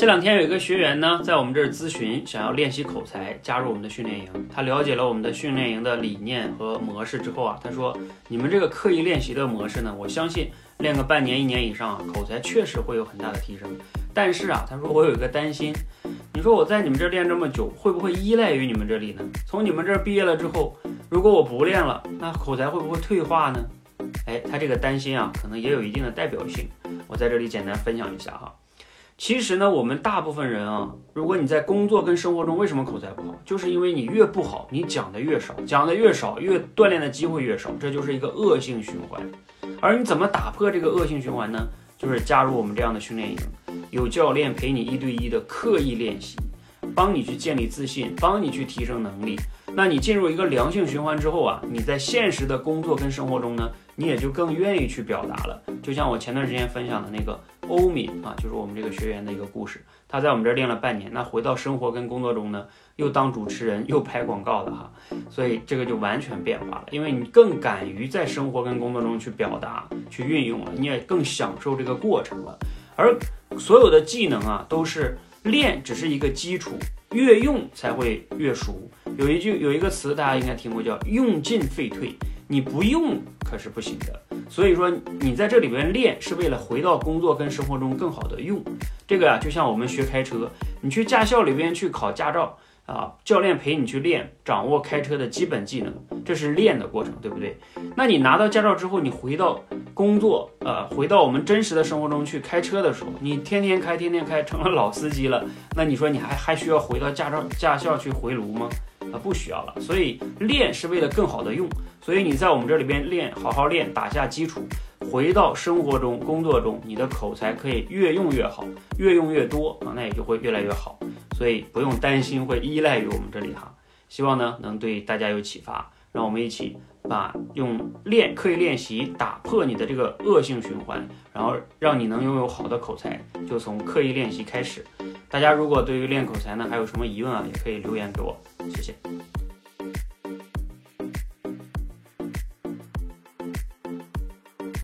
这两天有一个学员呢，在我们这儿咨询，想要练习口才，加入我们的训练营。他了解了我们的训练营的理念和模式之后啊，他说：“你们这个刻意练习的模式呢，我相信练个半年、一年以上啊，口才确实会有很大的提升。但是啊，他说我有一个担心，你说我在你们这儿练这么久，会不会依赖于你们这里呢？从你们这儿毕业了之后，如果我不练了，那口才会不会退化呢？”哎，他这个担心啊，可能也有一定的代表性。我在这里简单分享一下哈。其实呢，我们大部分人啊，如果你在工作跟生活中为什么口才不好，就是因为你越不好，你讲的越少，讲的越少，越锻炼的机会越少，这就是一个恶性循环。而你怎么打破这个恶性循环呢？就是加入我们这样的训练营，有教练陪你一对一的刻意练习，帮你去建立自信，帮你去提升能力。那你进入一个良性循环之后啊，你在现实的工作跟生活中呢，你也就更愿意去表达了。就像我前段时间分享的那个。欧敏啊，就是我们这个学员的一个故事。他在我们这儿练了半年，那回到生活跟工作中呢，又当主持人，又拍广告的哈，所以这个就完全变化了。因为你更敢于在生活跟工作中去表达、去运用了，你也更享受这个过程了。而所有的技能啊，都是练，只是一个基础，越用才会越熟。有一句有一个词，大家应该听过，叫“用进废退”，你不用可是不行的。所以说，你在这里边练是为了回到工作跟生活中更好的用。这个啊，就像我们学开车，你去驾校里边去考驾照啊，教练陪你去练，掌握开车的基本技能，这是练的过程，对不对？那你拿到驾照之后，你回到工作，呃，回到我们真实的生活中去开车的时候，你天天开，天天开，成了老司机了，那你说你还还需要回到驾照驾校去回炉吗？啊，不需要了。所以练是为了更好的用。所以你在我们这里边练，好好练，打下基础，回到生活中、工作中，你的口才可以越用越好，越用越多啊，那也就会越来越好。所以不用担心会依赖于我们这里哈。希望呢能对大家有启发，让我们一起把用练刻意练习打破你的这个恶性循环，然后让你能拥有好的口才，就从刻意练习开始。大家如果对于练口才呢还有什么疑问啊，也可以留言给我，谢谢。